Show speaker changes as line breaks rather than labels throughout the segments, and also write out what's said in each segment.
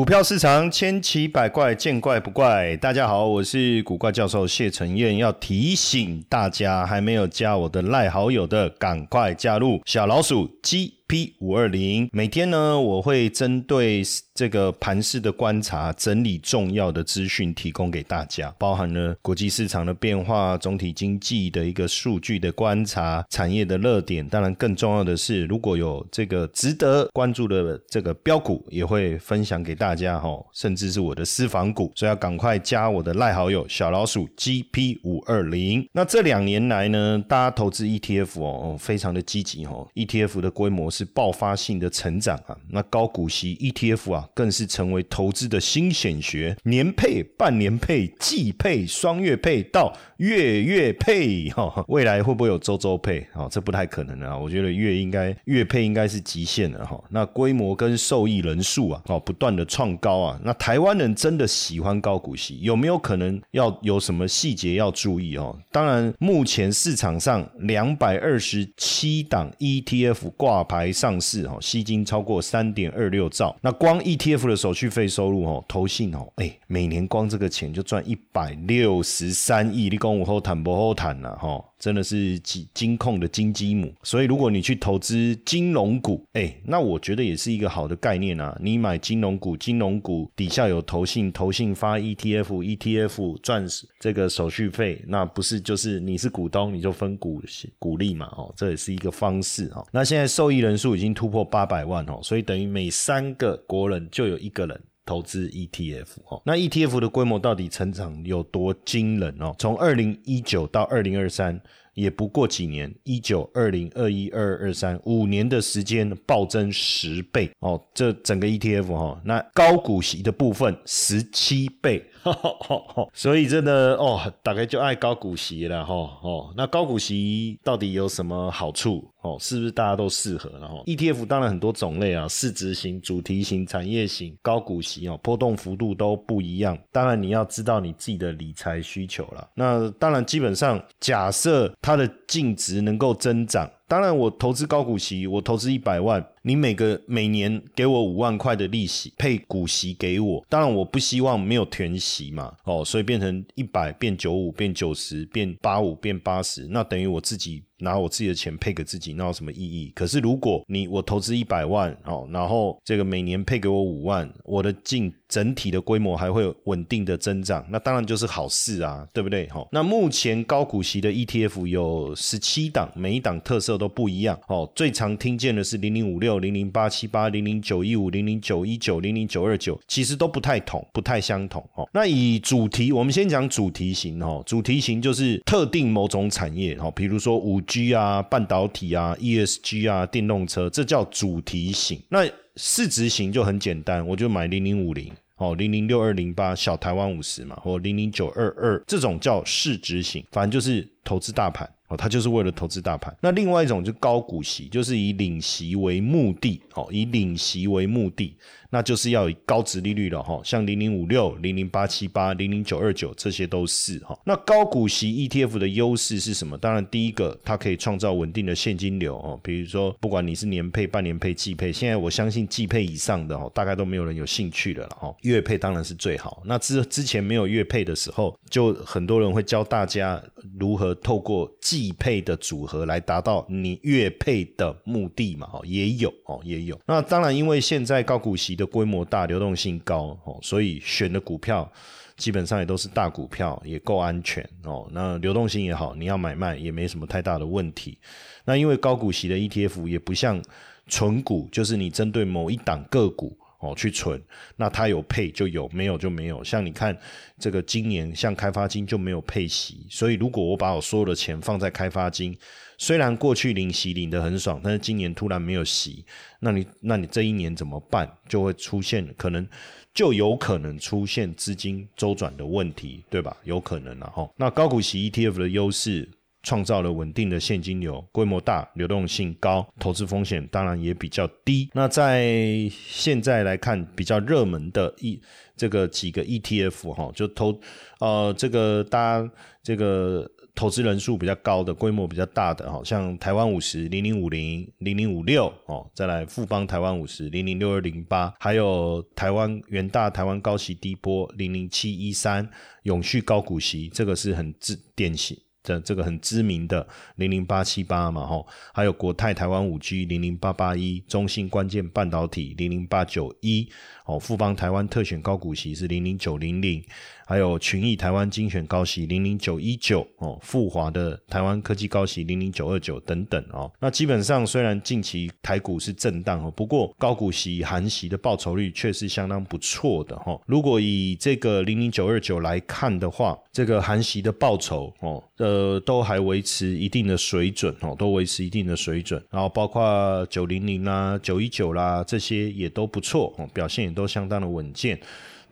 股票市场千奇百怪，见怪不怪。大家好，我是古怪教授谢承彦，要提醒大家，还没有加我的赖好友的，赶快加入小老鼠鸡。P 五二零，每天呢，我会针对这个盘市的观察，整理重要的资讯，提供给大家，包含了国际市场的变化、总体经济的一个数据的观察、产业的热点。当然，更重要的是，如果有这个值得关注的这个标股，也会分享给大家哈，甚至是我的私房股，所以要赶快加我的赖好友小老鼠 GP 五二零。那这两年来呢，大家投资 ETF 哦，非常的积极哦，ETF 的规模是。是爆发性的成长啊！那高股息 ETF 啊，更是成为投资的新显学。年配、半年配、季配、双月配到月月配，哈，未来会不会有周周配？哦，这不太可能啊！我觉得月应该月配应该是极限了哈。那规模跟受益人数啊，哦，不断的创高啊。那台湾人真的喜欢高股息，有没有可能要有什么细节要注意哦？当然，目前市场上两百二十七档 ETF 挂牌。上市哈，吸金超过三点二六兆。那光 ETF 的手续费收入哦，投信哦，哎，每年光这个钱就赚一百六十三亿。你讲我后谈不后谈了哈，真的是金金控的金鸡母。所以如果你去投资金融股，哎，那我觉得也是一个好的概念啊。你买金融股，金融股底下有投信，投信发 ETF，ETF 赚这个手续费，那不是就是你是股东，你就分股股利嘛？哦，这也是一个方式哦。那现在受益人。数已经突破八百万哦，所以等于每三个国人就有一个人投资 ETF 哦。那 ETF 的规模到底成长有多惊人哦？从二零一九到二零二三，也不过几年，一九、二零、二一、二二、二三，五年的时间暴增十倍哦。这整个 ETF 哈，那高股息的部分十七倍。所以真的哦，大概就爱高股息了哈哦。那高股息到底有什么好处哦？是不是大家都适合然后 ETF 当然很多种类啊，市值型、主题型、产业型、高股息哦，波动幅度都不一样。当然你要知道你自己的理财需求了。那当然基本上假设它的净值能够增长。当然，我投资高股息，我投资一百万，你每个每年给我五万块的利息配股息给我。当然，我不希望没有填息嘛，哦，所以变成一百变九五变九十变八五变八十，那等于我自己。拿我自己的钱配给自己，那有什么意义？可是如果你我投资一百万哦，然后这个每年配给我五万，我的净整体的规模还会稳定的增长，那当然就是好事啊，对不对？哈，那目前高股息的 ETF 有十七档，每一档特色都不一样哦。最常听见的是零零五六、零零八七八、零零九一五、零零九一九、零零九二九，其实都不太同，不太相同哦。那以主题，我们先讲主题型哦，主题型就是特定某种产业哦，比如说五。G 啊，半导体啊，ESG 啊，电动车，这叫主题型。那市值型就很简单，我就买零零五零哦，零零六二零八小台湾五十嘛，或零零九二二这种叫市值型，反正就是投资大盘。哦，它就是为了投资大盘。那另外一种就高股息，就是以领息为目的，哦，以领息为目的，那就是要以高值利率了，哈，像零零五六、零零八七八、零零九二九，这些都是哈。那高股息 ETF 的优势是什么？当然，第一个它可以创造稳定的现金流，哦，比如说不管你是年配、半年配、季配，现在我相信季配以上的，哦，大概都没有人有兴趣的了，哈。月配当然是最好。那之之前没有月配的时候，就很多人会教大家如何透过季配的组合来达到你月配的目的嘛？哦，也有哦，也有。那当然，因为现在高股息的规模大，流动性高哦，所以选的股票基本上也都是大股票，也够安全哦。那流动性也好，你要买卖也没什么太大的问题。那因为高股息的 ETF 也不像纯股，就是你针对某一档个股。哦，去存，那它有配就有，没有就没有。像你看，这个今年像开发金就没有配息，所以如果我把我所有的钱放在开发金，虽然过去领息领得很爽，但是今年突然没有息，那你那你这一年怎么办？就会出现可能就有可能出现资金周转的问题，对吧？有可能了哈。那高股息 ETF 的优势。创造了稳定的现金流，规模大，流动性高，投资风险当然也比较低。那在现在来看，比较热门的一这个几个 ETF 哈，就投呃这个大家这个。投资人数比较高的、规模比较大的，哈，像台湾五十零零五零零零五六哦，再来富邦台湾五十零零六二零八，还有台湾元大台湾高息低波零零七一三，永续高股息，这个是很自典型。这这个很知名的零零八七八嘛，吼，还有国泰台湾五 G 零零八八一，中信关键半导体零零八九一，哦，富邦台湾特选高股息是零零九零零。还有群益台湾精选高息零零九一九哦，富华的台湾科技高息零零九二九等等哦。那基本上虽然近期台股是震荡哦，不过高股息、含息的报酬率却是相当不错的哈。如果以这个零零九二九来看的话，这个含息的报酬哦，呃，都还维持一定的水准哦，都维持一定的水准。然后包括九零零啦、九一九啦这些也都不错哦，表现也都都相当的稳健。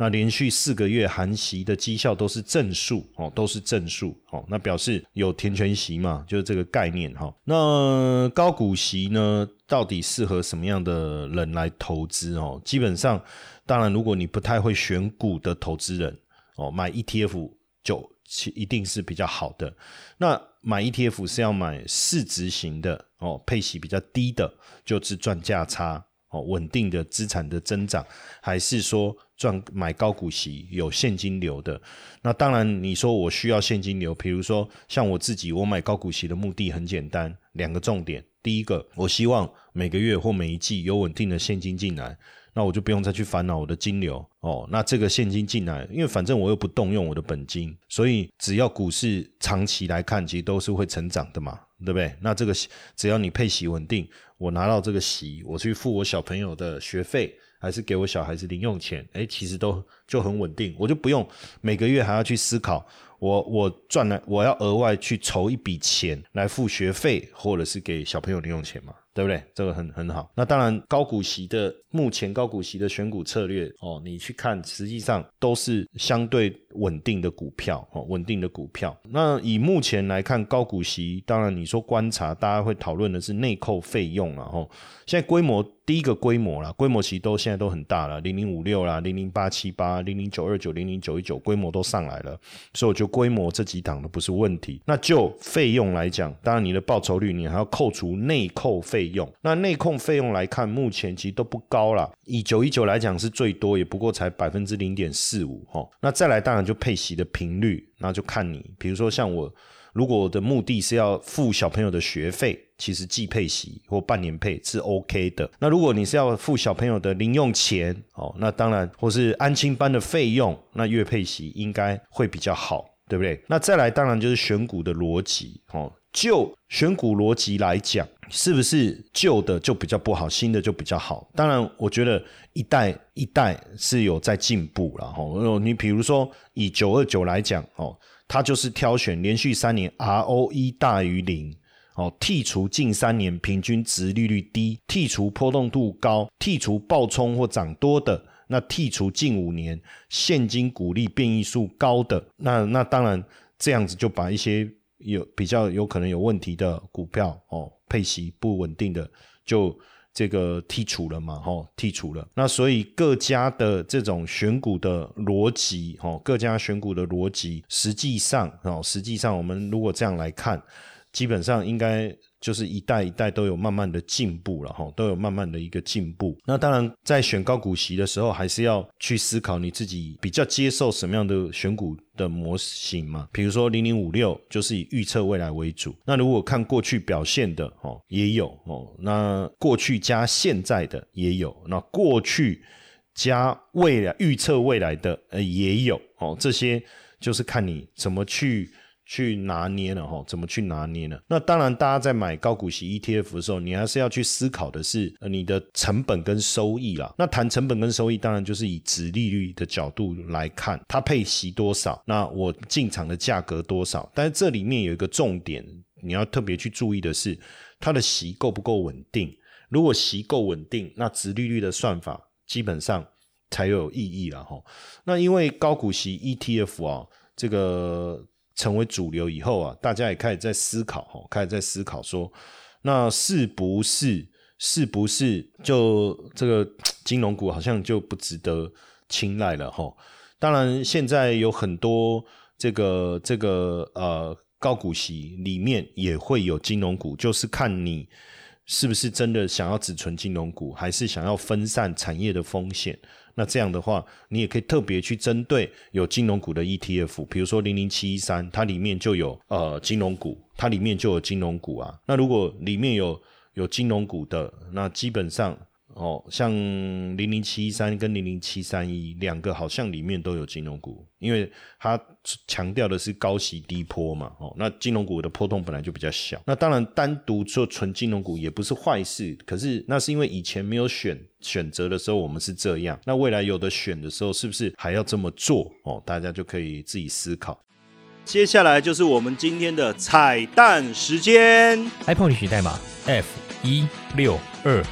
那连续四个月含息的绩效都是正数哦，都是正数哦，那表示有填权息嘛，就是这个概念哈。那高股息呢，到底适合什么样的人来投资哦？基本上，当然如果你不太会选股的投资人哦，买 ETF 就一定是比较好的。那买 ETF 是要买市值型的哦，配息比较低的，就是赚价差。哦，稳定的资产的增长，还是说赚买高股息有现金流的？那当然，你说我需要现金流，比如说像我自己，我买高股息的目的很简单，两个重点。第一个，我希望每个月或每一季有稳定的现金进来，那我就不用再去烦恼我的金流哦。那这个现金进来，因为反正我又不动用我的本金，所以只要股市长期来看，其实都是会成长的嘛。对不对？那这个只要你配息稳定，我拿到这个息，我去付我小朋友的学费，还是给我小孩子零用钱，哎，其实都就很稳定，我就不用每个月还要去思考，我我赚了，我要额外去筹一笔钱来付学费，或者是给小朋友零用钱嘛。对不对？这个很很好。那当然，高股息的目前高股息的选股策略哦，你去看，实际上都是相对稳定的股票哦，稳定的股票。那以目前来看，高股息，当然你说观察，大家会讨论的是内扣费用了哦。现在规模第一个规模了，规模其实都现在都很大了，零零五六啦，零零八七八，零零九二九，零零九一九，规模都上来了，所以我就规模这几档都不是问题。那就费用来讲，当然你的报酬率你还要扣除内扣费用，那内控费用来看，目前其实都不高了。以九一九来讲是最多，也不过才百分之零点四五哈。那再来当然就配息的频率，那就看你，比如说像我。如果我的目的是要付小朋友的学费，其实季配息或半年配是 OK 的。那如果你是要付小朋友的零用钱哦，那当然或是安亲班的费用，那月配息应该会比较好，对不对？那再来当然就是选股的逻辑哦。就选股逻辑来讲，是不是旧的就比较不好，新的就比较好？当然，我觉得一代一代是有在进步了哈。你比如说以九二九来讲哦。它就是挑选连续三年 ROE 大于零，哦，剔除近三年平均值利率低，剔除波动度高，剔除暴冲或涨多的，那剔除近五年现金股利变异数高的，那那当然这样子就把一些有比较有可能有问题的股票哦，配息不稳定的就。这个剔除了嘛？哈，剔除了。那所以各家的这种选股的逻辑，哈，各家选股的逻辑，实际上，哦，实际上我们如果这样来看，基本上应该。就是一代一代都有慢慢的进步了哈，都有慢慢的一个进步。那当然，在选高股息的时候，还是要去思考你自己比较接受什么样的选股的模型嘛。比如说零零五六就是以预测未来为主。那如果看过去表现的哦，也有哦。那过去加现在的也有，那过去加未来预测未来的呃也有哦。这些就是看你怎么去。去拿捏了哈，怎么去拿捏呢？那当然，大家在买高股息 ETF 的时候，你还是要去思考的是你的成本跟收益啦。那谈成本跟收益，当然就是以值利率的角度来看，它配息多少，那我进场的价格多少。但是这里面有一个重点，你要特别去注意的是，它的息够不够稳定。如果息够稳定，那值利率的算法基本上才有意义了哈。那因为高股息 ETF 啊，这个。成为主流以后啊，大家也开始在思考哈，开始在思考说，那是不是是不是就这个金融股好像就不值得青睐了哈？当然，现在有很多这个这个呃高股息里面也会有金融股，就是看你是不是真的想要只存金融股，还是想要分散产业的风险。那这样的话，你也可以特别去针对有金融股的 ETF，比如说零零七一三，它里面就有呃金融股，它里面就有金融股啊。那如果里面有有金融股的，那基本上。哦，像零零七三跟零零七三一两个好像里面都有金融股，因为它强调的是高息低波嘛。哦，那金融股的波动本来就比较小。那当然单独做纯金融股也不是坏事，可是那是因为以前没有选选择的时候我们是这样，那未来有的选的时候是不是还要这么做？哦，大家就可以自己思考。接下来就是我们今天的彩蛋时间
，iPhone 历史代码 F 一六二。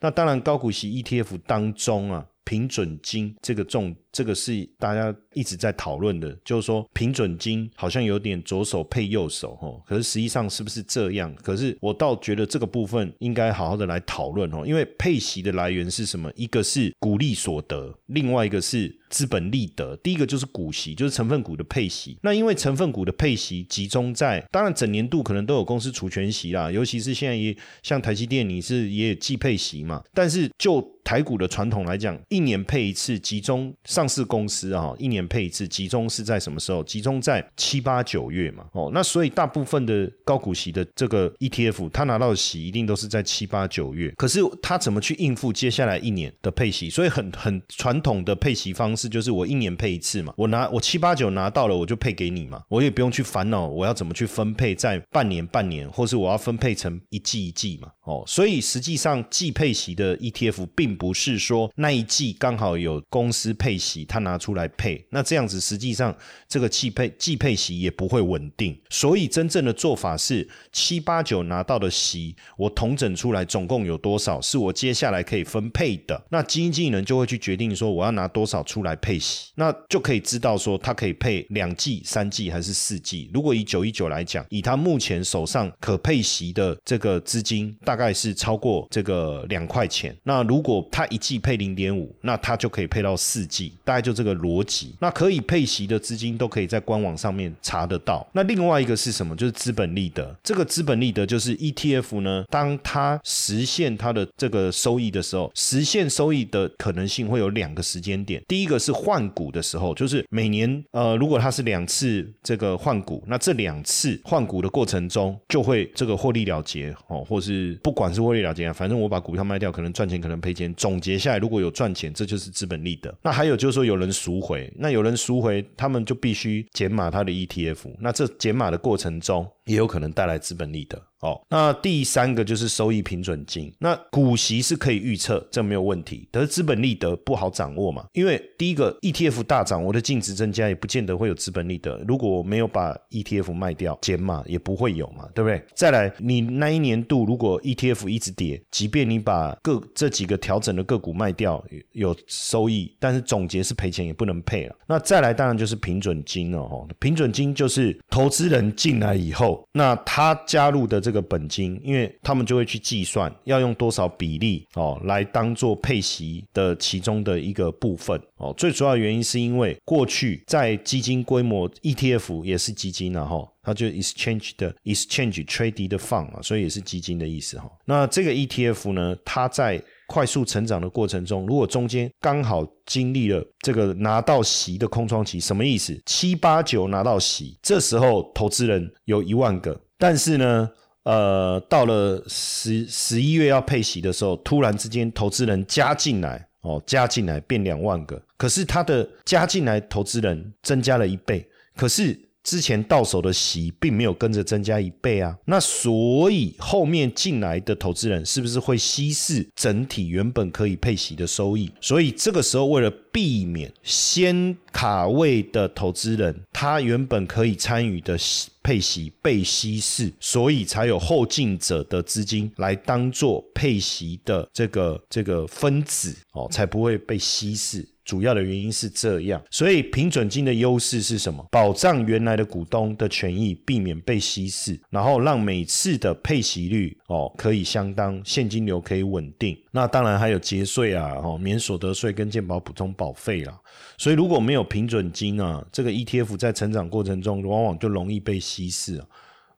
那当然，高股息 ETF 当中啊，平准金这个重，这个是大家一直在讨论的，就是说平准金好像有点左手配右手哈，可是实际上是不是这样？可是我倒觉得这个部分应该好好的来讨论哦，因为配息的来源是什么？一个是股利所得，另外一个是。资本利得，第一个就是股息，就是成分股的配息。那因为成分股的配息集中在，当然整年度可能都有公司除权息啦，尤其是现在也像台积电，你是也有季配息嘛。但是就台股的传统来讲，一年配一次，集中上市公司啊，一年配一次，集中是在什么时候？集中在七八九月嘛。哦，那所以大部分的高股息的这个 ETF，它拿到的息一定都是在七八九月。可是它怎么去应付接下来一年的配息？所以很很传统的配息方。式，就是我一年配一次嘛，我拿我七八九拿到了，我就配给你嘛，我也不用去烦恼我要怎么去分配在半年半年，或是我要分配成一季一季嘛，哦，所以实际上季配息的 ETF 并不是说那一季刚好有公司配息，他拿出来配，那这样子实际上这个季配季配息也不会稳定，所以真正的做法是七八九拿到的息，我统整出来总共有多少是我接下来可以分配的，那基金经理人就会去决定说我要拿多少出来。配息，那就可以知道说它可以配两季、三季还是四季。如果以九一九来讲，以他目前手上可配息的这个资金，大概是超过这个两块钱。那如果他一季配零点五，那他就可以配到四季，大概就这个逻辑。那可以配息的资金都可以在官网上面查得到。那另外一个是什么？就是资本利得。这个资本利得就是 ETF 呢，当它实现它的这个收益的时候，实现收益的可能性会有两个时间点。第一个。是换股的时候，就是每年呃，如果它是两次这个换股，那这两次换股的过程中就会这个获利了结哦，或是不管是获利了结啊，反正我把股票卖掉，可能赚钱，可能赔钱，总结下来如果有赚钱，这就是资本利得。那还有就是说有人赎回，那有人赎回，他们就必须减码他的 ETF，那这减码的过程中也有可能带来资本利得。哦，那第三个就是收益平准金，那股息是可以预测，这没有问题。可是资本利得不好掌握嘛，因为第一个 ETF 大涨，我的净值增加，也不见得会有资本利得。如果没有把 ETF 卖掉减码，也不会有嘛，对不对？再来，你那一年度如果 ETF 一直跌，即便你把各这几个调整的个股卖掉，有收益，但是总结是赔钱，也不能配了。那再来，当然就是平准金了哦。平准金就是投资人进来以后，那他加入的。这个本金，因为他们就会去计算要用多少比例哦，来当做配息的其中的一个部分哦。最主要原因是因为过去在基金规模 ETF 也是基金了哈，它就 exchange 的 exchange trade 的 fund 啊，所以也是基金的意思哈。那这个 ETF 呢，它在快速成长的过程中，如果中间刚好经历了这个拿到息的空窗期，什么意思？七八九拿到息，这时候投资人有一万个，但是呢？呃，到了十十一月要配息的时候，突然之间投资人加进来，哦，加进来变两万个，可是他的加进来投资人增加了一倍，可是。之前到手的息并没有跟着增加一倍啊，那所以后面进来的投资人是不是会稀释整体原本可以配息的收益？所以这个时候为了避免先卡位的投资人他原本可以参与的配息被稀释，所以才有后进者的资金来当做配息的这个这个分子哦，才不会被稀释。主要的原因是这样，所以平准金的优势是什么？保障原来的股东的权益，避免被稀释，然后让每次的配息率哦可以相当，现金流可以稳定。那当然还有节税啊，哦免所得税跟健保普通保费啦。所以如果没有平准金啊，这个 ETF 在成长过程中往往就容易被稀释啊。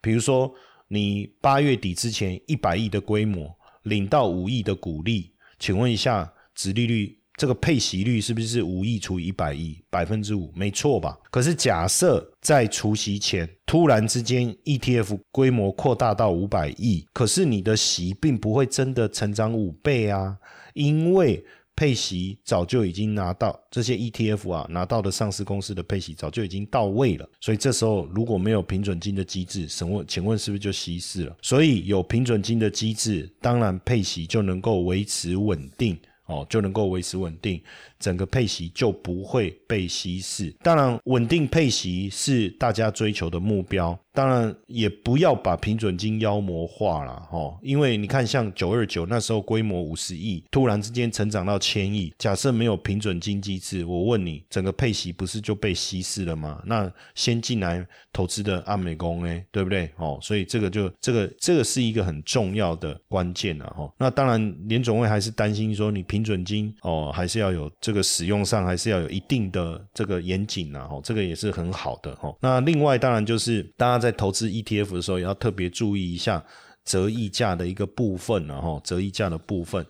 比如说你八月底之前一百亿的规模领到五亿的股利，请问一下，殖利率？这个配息率是不是五亿除以一百亿，百分之五，没错吧？可是假设在除息前突然之间 ETF 规模扩大到五百亿，可是你的息并不会真的成长五倍啊，因为配息早就已经拿到这些 ETF 啊拿到的上市公司的配息早就已经到位了，所以这时候如果没有平准金的机制，请问请问是不是就稀释了？所以有平准金的机制，当然配息就能够维持稳定。哦，就能够维持稳定，整个配息就不会被稀释。当然，稳定配息是大家追求的目标。当然也不要把平准金妖魔化了哦，因为你看，像九二九那时候规模五十亿，突然之间成长到千亿，假设没有平准金机制，我问你，整个配息不是就被稀释了吗？那先进来投资的阿美工呢，对不对？哦，所以这个就这个这个是一个很重要的关键啊！哈，那当然联总会还是担心说，你平准金哦，还是要有这个使用上，还是要有一定的这个严谨啊！哦，这个也是很好的哈。那另外当然就是大家。在投资 ETF 的时候，也要特别注意一下折溢价的一个部分了哈，折溢价的部分，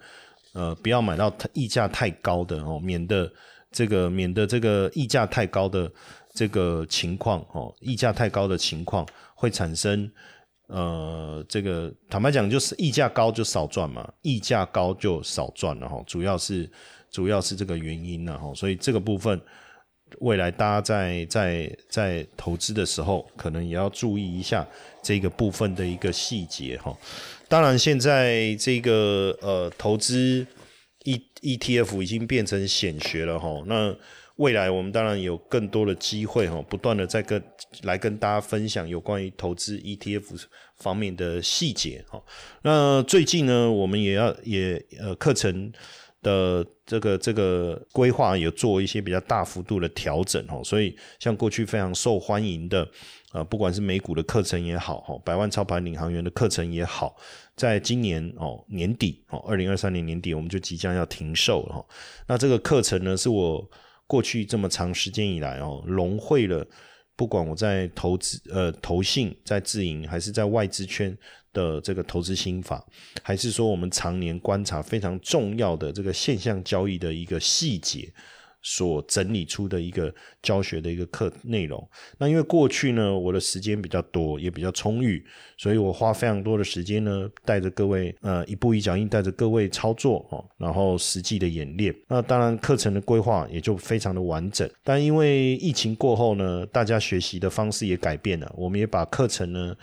呃，不要买到溢价太高的哦，免得这个免得这个溢价太高的这个情况哦，溢价太高的情况会产生呃，这个坦白讲就是溢价高就少赚嘛，溢价高就少赚了哈，主要是主要是这个原因了哈，所以这个部分。未来大家在在在投资的时候，可能也要注意一下这个部分的一个细节哈。当然，现在这个呃投资 E ETF 已经变成显学了哈。那未来我们当然有更多的机会哈，不断的在跟来跟大家分享有关于投资 ETF 方面的细节哈。那最近呢，我们也要也呃课程。的这个这个规划有做一些比较大幅度的调整哦，所以像过去非常受欢迎的呃，不管是美股的课程也好，哈，百万操盘领航员的课程也好，在今年哦年底哦，二零二三年年底我们就即将要停售了哈。那这个课程呢，是我过去这么长时间以来哦，融汇了不管我在投资呃投信在自营还是在外资圈。的这个投资心法，还是说我们常年观察非常重要的这个现象交易的一个细节所整理出的一个教学的一个课内容。那因为过去呢，我的时间比较多，也比较充裕，所以我花非常多的时间呢，带着各位呃一步一脚印，带着各位操作哦，然后实际的演练。那当然课程的规划也就非常的完整。但因为疫情过后呢，大家学习的方式也改变了，我们也把课程呢。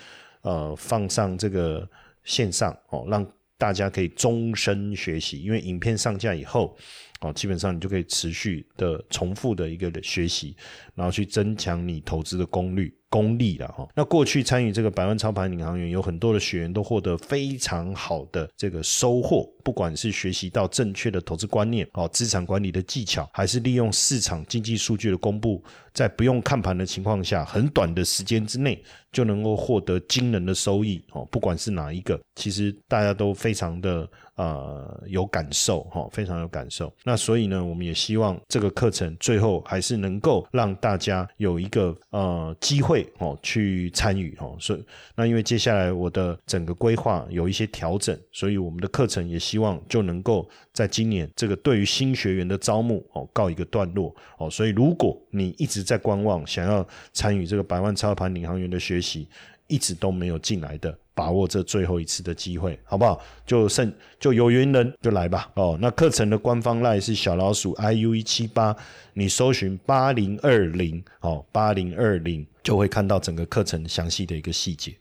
呃，放上这个线上哦，让大家可以终身学习。因为影片上架以后，哦，基本上你就可以持续的重复的一个学习，然后去增强你投资的功率。功力了哈，那过去参与这个百万操盘领航员，有很多的学员都获得非常好的这个收获，不管是学习到正确的投资观念哦，资产管理的技巧，还是利用市场经济数据的公布，在不用看盘的情况下，很短的时间之内就能够获得惊人的收益哦，不管是哪一个，其实大家都非常的呃有感受哈，非常有感受。那所以呢，我们也希望这个课程最后还是能够让大家有一个呃机会。哦，去参与哦，所以那因为接下来我的整个规划有一些调整，所以我们的课程也希望就能够在今年这个对于新学员的招募哦告一个段落哦，所以如果你一直在观望，想要参与这个百万操盘领航员的学习，一直都没有进来的。把握这最后一次的机会，好不好？就剩就有缘人就来吧。哦，那课程的官方赖是小老鼠 i u 一七八，你搜寻八零二零，哦，八零二零就会看到整个课程详细的一个细节。